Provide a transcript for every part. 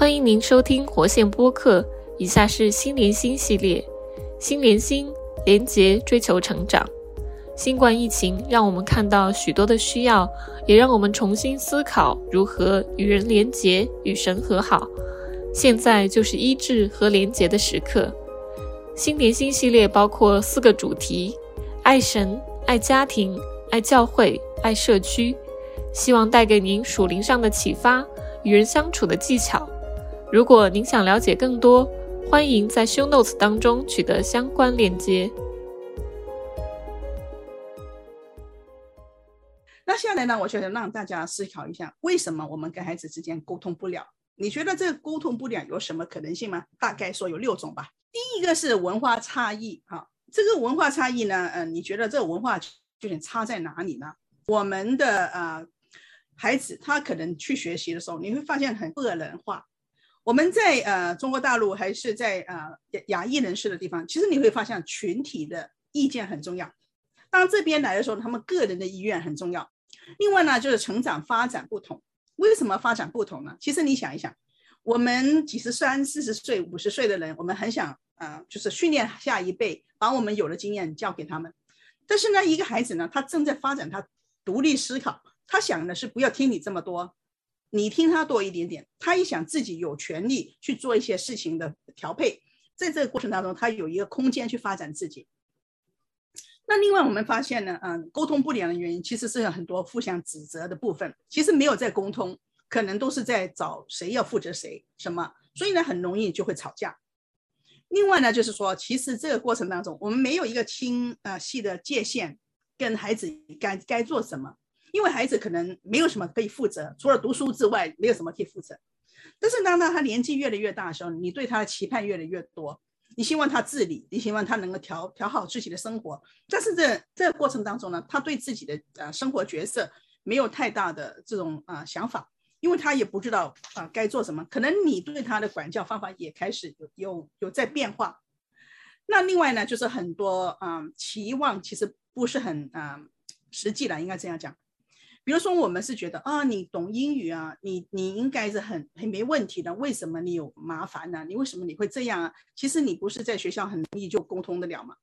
欢迎您收听活线播客。以下是心连心系列，心连心连结追求成长。新冠疫情让我们看到许多的需要，也让我们重新思考如何与人连结、与神和好。现在就是医治和连结的时刻。心连心系列包括四个主题：爱神、爱家庭、爱教会、爱社区。希望带给您属灵上的启发，与人相处的技巧。如果您想了解更多，欢迎在 Show Notes 当中取得相关链接。那下来呢？我觉得让大家思考一下，为什么我们跟孩子之间沟通不了？你觉得这个沟通不了有什么可能性吗？大概说有六种吧。第一个是文化差异，哈，这个文化差异呢，呃，你觉得这文化有点差在哪里呢？我们的呃孩子他可能去学习的时候，你会发现很个人化。我们在呃中国大陆还是在呃亚裔人士的地方，其实你会发现群体的意见很重要。当这边来的时候，他们个人的意愿很重要。另外呢，就是成长发展不同。为什么发展不同呢？其实你想一想，我们几十三、四十岁、五十岁的人，我们很想呃，就是训练下一辈，把我们有的经验教给他们。但是呢，一个孩子呢，他正在发展，他独立思考，他想的是不要听你这么多。你听他多一点点，他一想自己有权利去做一些事情的调配，在这个过程当中，他有一个空间去发展自己。那另外我们发现呢，嗯，沟通不良的原因其实是有很多互相指责的部分，其实没有在沟通，可能都是在找谁要负责谁什么，所以呢，很容易就会吵架。另外呢，就是说，其实这个过程当中，我们没有一个清啊细的界限，跟孩子该该做什么。因为孩子可能没有什么可以负责，除了读书之外，没有什么可以负责。但是当他他年纪越来越大的时候，你对他的期盼越来越多，你希望他自理，你希望他能够调调好自己的生活。但是这这个过程当中呢，他对自己的呃生活角色没有太大的这种啊想法，因为他也不知道啊该做什么。可能你对他的管教方法也开始有有有在变化。那另外呢，就是很多啊期望其实不是很啊实际的，应该这样讲。比如说，我们是觉得啊，你懂英语啊，你你应该是很很没问题的。为什么你有麻烦呢？你为什么你会这样啊？其实你不是在学校很容易就沟通得了吗？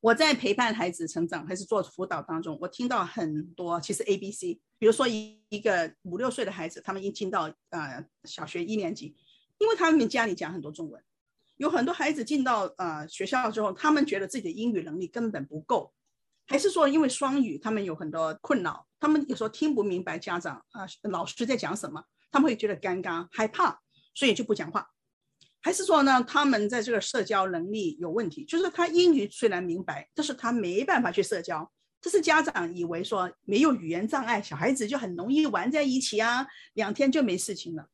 我在陪伴孩子成长还是做辅导当中，我听到很多其实 A、B、C。比如说一一个五六岁的孩子，他们一进到呃小学一年级，因为他们家里讲很多中文，有很多孩子进到呃学校之后，他们觉得自己的英语能力根本不够。还是说，因为双语，他们有很多困扰，他们有时候听不明白家长啊老师在讲什么，他们会觉得尴尬、害怕，所以就不讲话。还是说呢，他们在这个社交能力有问题，就是他英语虽然明白，但是他没办法去社交。这是家长以为说没有语言障碍，小孩子就很容易玩在一起啊，两天就没事情了。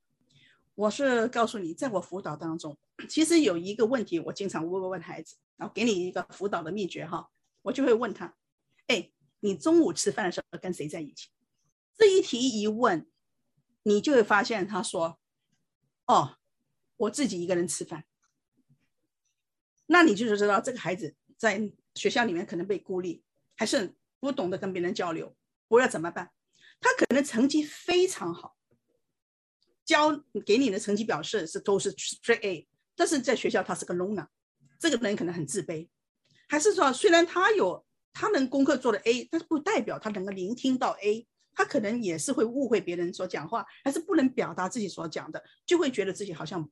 我是告诉你，在我辅导当中，其实有一个问题，我经常问问孩子，然后给你一个辅导的秘诀哈，我就会问他。哎，你中午吃饭的时候跟谁在一起？这一提一问，你就会发现他说：“哦，我自己一个人吃饭。”那你就是知道这个孩子在学校里面可能被孤立，还是不懂得跟别人交流。我要怎么办？他可能成绩非常好，教给你的成绩表示是都是 straight A，但是在学校他是个 loner，这个人可能很自卑。还是说，虽然他有。他能功课做的 A，但是不代表他能够聆听到 A，他可能也是会误会别人所讲话，还是不能表达自己所讲的，就会觉得自己好像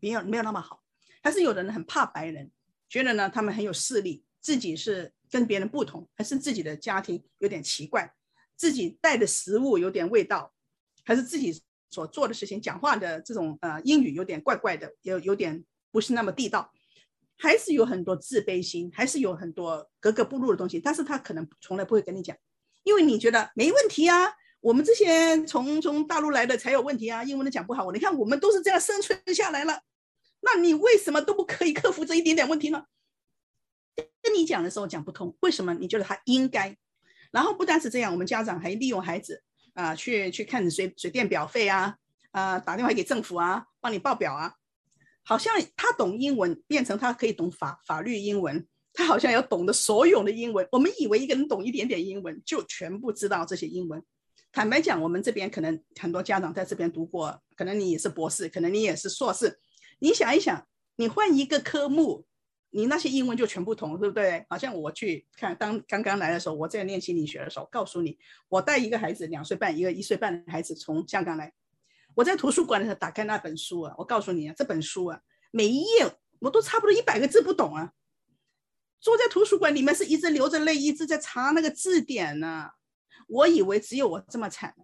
没有没有那么好。还是有的人很怕白人，觉得呢他们很有势力，自己是跟别人不同，还是自己的家庭有点奇怪，自己带的食物有点味道，还是自己所做的事情、讲话的这种呃英语有点怪怪的，有有点不是那么地道。还是有很多自卑心，还是有很多格格不入的东西，但是他可能从来不会跟你讲，因为你觉得没问题啊，我们这些从从大陆来的才有问题啊，英文都讲不好，你看我们都是这样生存下来了，那你为什么都不可以克服这一点点问题呢？跟你讲的时候讲不通，为什么？你觉得他应该？然后不单是这样，我们家长还利用孩子啊，去去看水水电表费啊，啊，打电话给政府啊，帮你报表啊。好像他懂英文，变成他可以懂法法律英文，他好像要懂得所有的英文。我们以为一个人懂一点点英文，就全部知道这些英文，坦白讲，我们这边可能很多家长在这边读过，可能你也是博士，可能你也是硕士。你想一想，你换一个科目，你那些英文就全不同，对不对？好像我去看当刚刚来的时候，我在练心理学的时候，告诉你，我带一个孩子两岁半，一个一岁半的孩子从香港来，我在图书馆的时候打开那本书啊，我告诉你啊，这本书啊，每一页我都差不多一百个字不懂啊。坐在图书馆里面是一直流着泪，一直在查那个字典呢。我以为只有我这么惨。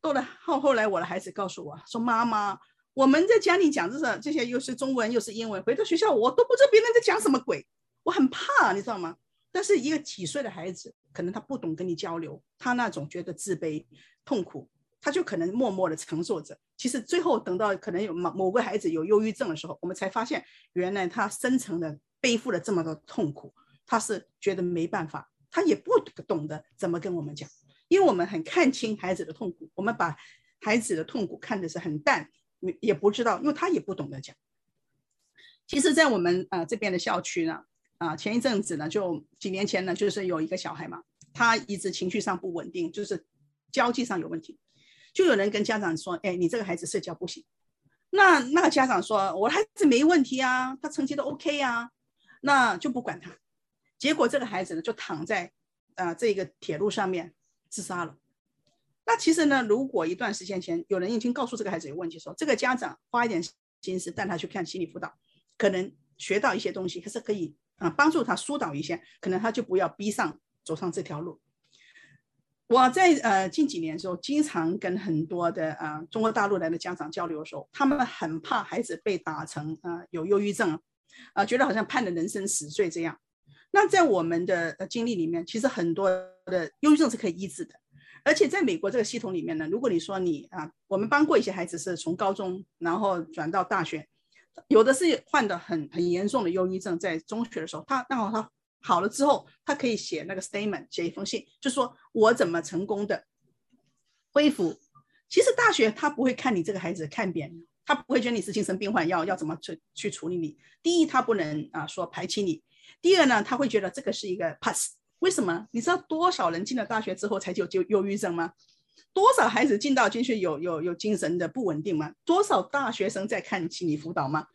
到了后后来，我的孩子告诉我说：“妈妈，我们在家里讲这些这些，又是中文又是英文，回到学校我都不知道别人在讲什么鬼，我很怕，你知道吗？”但是一个几岁的孩子，可能他不懂跟你交流，他那种觉得自卑、痛苦，他就可能默默的承受着。其实最后等到可能有某某个孩子有忧郁症的时候，我们才发现，原来他深层的。背负了这么多痛苦，他是觉得没办法，他也不懂得怎么跟我们讲，因为我们很看清孩子的痛苦，我们把孩子的痛苦看的是很淡，也不知道，因为他也不懂得讲。其实，在我们啊这边的校区呢，啊前一阵子呢，就几年前呢，就是有一个小孩嘛，他一直情绪上不稳定，就是交际上有问题，就有人跟家长说，哎，你这个孩子社交不行。那那个家长说，我孩子没问题啊，他成绩都 OK 啊。那就不管他，结果这个孩子呢就躺在啊这个铁路上面自杀了。那其实呢，如果一段时间前有人已经告诉这个孩子有问题，说这个家长花一点心思带他去看心理辅导，可能学到一些东西，可是可以啊帮助他疏导一些，可能他就不要逼上走上这条路。我在呃近几年的时候，经常跟很多的啊中国大陆来的家长交流的时候，他们很怕孩子被打成啊有忧郁症。啊，觉得好像判了人生死罪这样。那在我们的经历里面，其实很多的忧郁症是可以医治的。而且在美国这个系统里面呢，如果你说你啊，我们帮过一些孩子是从高中然后转到大学，有的是患的很很严重的忧郁症，在中学的时候，他刚好他好了之后，他可以写那个 statement，写一封信，就说我怎么成功的恢复。其实大学他不会看你这个孩子看扁。他不会觉得你是精神病患，要要怎么去去处理你？第一，他不能啊说排挤你；第二呢，他会觉得这个是一个 pass。为什么？你知道多少人进了大学之后才就就忧郁症吗？多少孩子进到进去有有有精神的不稳定吗？多少大学生在看心理辅导吗？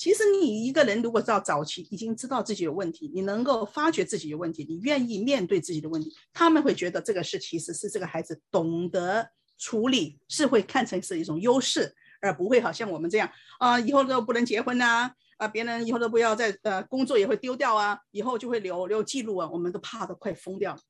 其实你一个人如果到早期已经知道自己有问题，你能够发觉自己有问题，你愿意面对自己的问题，他们会觉得这个是其实是这个孩子懂得处理，是会看成是一种优势。而不会好像我们这样啊，以后都不能结婚呐，啊，别人以后都不要再呃工作也会丢掉啊，以后就会留留记录啊，我们都怕的快疯掉了。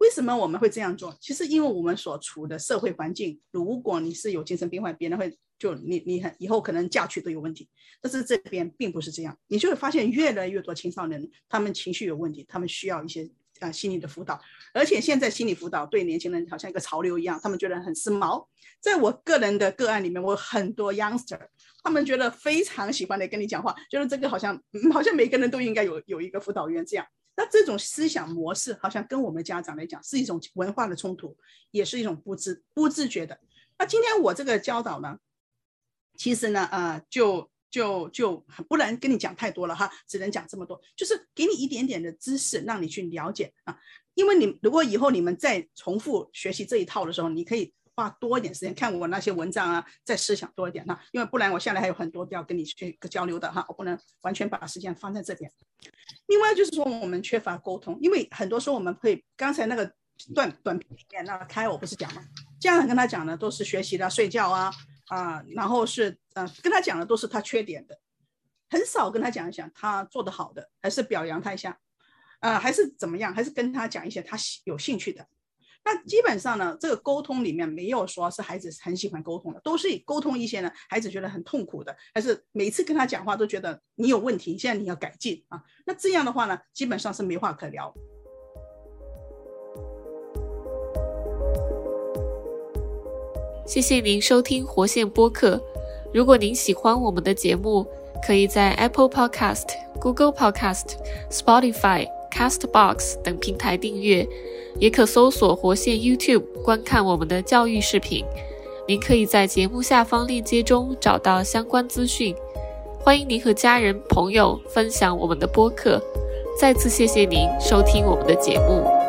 为什么我们会这样做？其实因为我们所处的社会环境，如果你是有精神病患，别人会就你你很以后可能嫁娶都有问题。但是这边并不是这样，你就会发现越来越多青少年他们情绪有问题，他们需要一些啊心理的辅导。而且现在心理辅导对年轻人好像一个潮流一样，他们觉得很时髦。在我个人的个案里面，我很多 youngster，他们觉得非常喜欢的跟你讲话，觉得这个好像好像每个人都应该有有一个辅导员这样。那这种思想模式好像跟我们家长来讲是一种文化的冲突，也是一种不自不自觉的。那今天我这个教导呢，其实呢，呃，就就就不能跟你讲太多了哈，只能讲这么多，就是给你一点点的知识，让你去了解啊。因为你如果以后你们再重复学习这一套的时候，你可以。花多一点时间看我那些文章啊，再思想多一点哈，因为不然我下来还有很多要跟你去交流的哈，我不能完全把时间放在这边。另外就是说我们缺乏沟通，因为很多时候我们会刚才那个短短片里面那个开我不是讲吗？家长跟他讲的都是学习的、睡觉啊啊，然后是呃跟他讲的都是他缺点的，很少跟他讲一讲他做得好的，还是表扬他一下，啊还是怎么样，还是跟他讲一些他有兴趣的。那基本上呢，这个沟通里面没有说是孩子很喜欢沟通的，都是以沟通一些呢，孩子觉得很痛苦的，还是每次跟他讲话都觉得你有问题，现在你要改进啊。那这样的话呢，基本上是没话可聊。谢谢您收听活线播客。如果您喜欢我们的节目，可以在 Apple Podcast、Google Podcast、Spotify、Castbox 等平台订阅。也可搜索活线 YouTube 观看我们的教育视频，您可以在节目下方链接中找到相关资讯。欢迎您和家人朋友分享我们的播客。再次谢谢您收听我们的节目。